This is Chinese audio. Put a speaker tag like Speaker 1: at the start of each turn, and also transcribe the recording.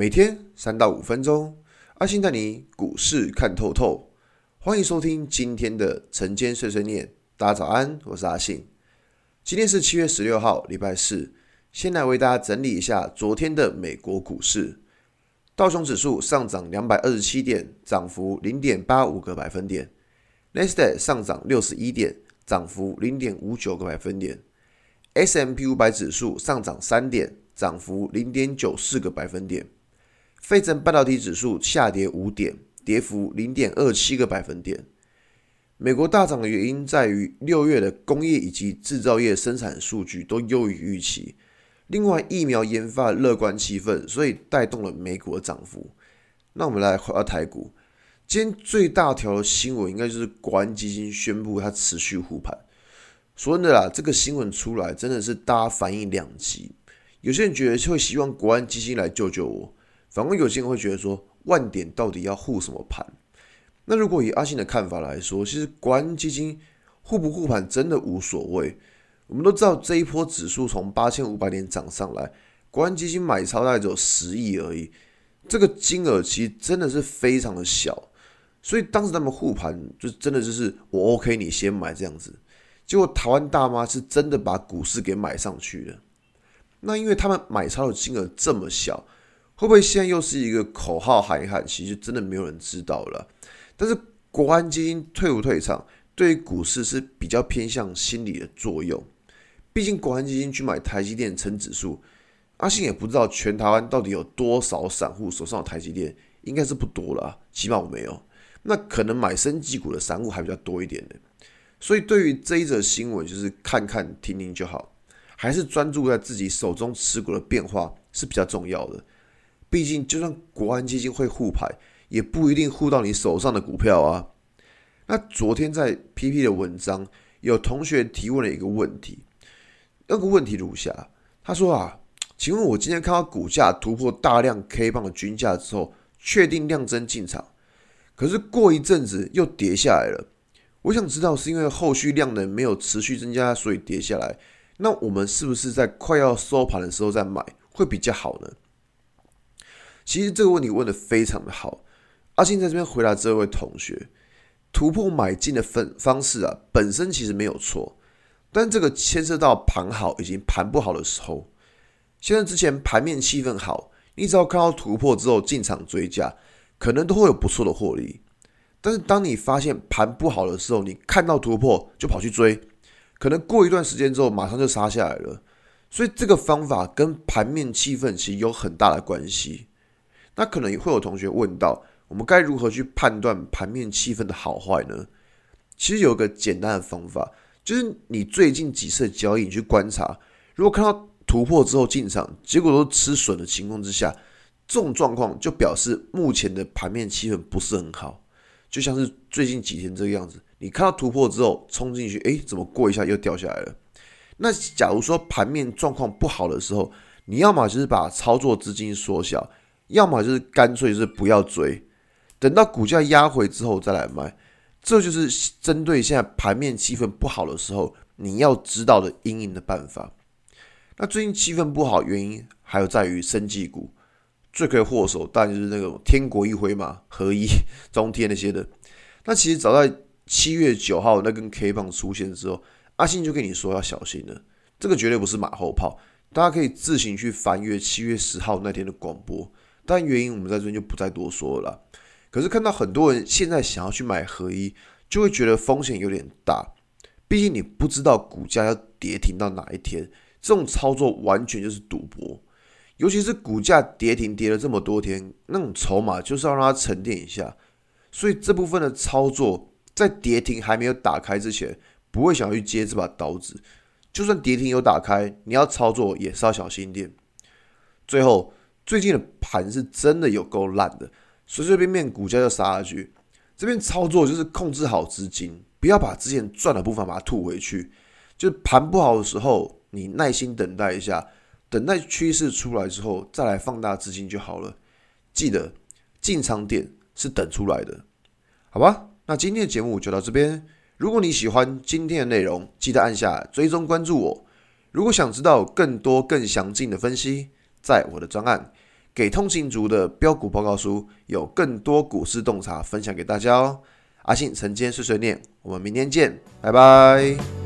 Speaker 1: 每天三到五分钟，阿信带你股市看透透。欢迎收听今天的晨间碎碎念。大家早安，我是阿信。今天是七月十六号，礼拜四。先来为大家整理一下昨天的美国股市。道琼指数上涨两百二十七点，涨幅零点八五个百分点。纳斯达克上涨六十一点，涨幅零点五九个百分点。S M P 五百指数上涨三点，涨幅零点九四个百分点。费城半导体指数下跌五点，跌幅零点二七个百分点。美国大涨的原因在于六月的工业以及制造业生产数据都优于预期。另外，疫苗研发乐观气氛，所以带动了美股的涨幅。那我们来回到台股，今天最大条的新闻应该就是国安基金宣布它持续护盘。说真的啦，这个新闻出来真的是大家反应两极。有些人觉得会希望国安基金来救救我。反观有些人会觉得说，万点到底要护什么盘？那如果以阿信的看法来说，其实国安基金护不护盘真的无所谓。我们都知道这一波指数从八千五百点涨上来，国安基金买超大概只有十亿而已，这个金额其实真的是非常的小。所以当时他们护盘，就真的就是我 OK，你先买这样子。结果台湾大妈是真的把股市给买上去了。那因为他们买超的金额这么小。会不会现在又是一个口号喊一喊？其实真的没有人知道了。但是国安基金退不退场，对于股市是比较偏向心理的作用。毕竟国安基金去买台积电成指数，阿信也不知道全台湾到底有多少散户手上有台积电，应该是不多了，起码我没有。那可能买生技股的散户还比较多一点的。所以对于这一则新闻，就是看看听听就好，还是专注在自己手中持股的变化是比较重要的。毕竟，就算国安基金会护盘，也不一定护到你手上的股票啊。那昨天在 PP 的文章，有同学提问了一个问题，那个问题如下：他说啊，请问我今天看到股价突破大量 K 棒的均价之后，确定量增进场，可是过一阵子又跌下来了。我想知道是因为后续量能没有持续增加，所以跌下来？那我们是不是在快要收盘的时候再买会比较好呢？其实这个问题问的非常的好，阿信在这边回答这位同学，突破买进的分方式啊，本身其实没有错，但这个牵涉到盘好以及盘不好的时候。现在之前盘面气氛好，你只要看到突破之后进场追价，可能都会有不错的获利。但是当你发现盘不好的时候，你看到突破就跑去追，可能过一段时间之后马上就杀下来了。所以这个方法跟盘面气氛其实有很大的关系。那可能会有同学问到，我们该如何去判断盘面气氛的好坏呢？其实有一个简单的方法，就是你最近几次交易，你去观察，如果看到突破之后进场，结果都吃损的情况之下，这种状况就表示目前的盘面气氛不是很好。就像是最近几天这个样子，你看到突破之后冲进去，诶，怎么过一下又掉下来了？那假如说盘面状况不好的时候，你要么就是把操作资金缩小。要么就是干脆是不要追，等到股价压回之后再来买，这就是针对现在盘面气氛不好的时候你要知道的阴影的办法。那最近气氛不好原因还有在于生技股，罪魁祸首当然就是那个天国一辉嘛，合一、中天那些的。那其实早在七月九号那根 K 棒出现之后，阿信就跟你说要小心了，这个绝对不是马后炮，大家可以自行去翻阅七月十号那天的广播。但原因我们在这边就不再多说了。可是看到很多人现在想要去买合一，就会觉得风险有点大。毕竟你不知道股价要跌停到哪一天，这种操作完全就是赌博。尤其是股价跌停跌了这么多天，那种筹码就是要让它沉淀一下。所以这部分的操作在跌停还没有打开之前，不会想要去接这把刀子。就算跌停有打开，你要操作也是要小心一点。最后。最近的盘是真的有够烂的，随随便便股价就杀下去。这边操作就是控制好资金，不要把之前赚的部分把它吐回去。就是盘不好的时候，你耐心等待一下，等待趋势出来之后再来放大资金就好了。记得进场点是等出来的，好吧？那今天的节目就到这边。如果你喜欢今天的内容，记得按下追踪关注我。如果想知道更多更详尽的分析，在我的专案。给通勤族的标股报告书，有更多股市洞察分享给大家哦。阿信晨间碎碎念，我们明天见，拜拜。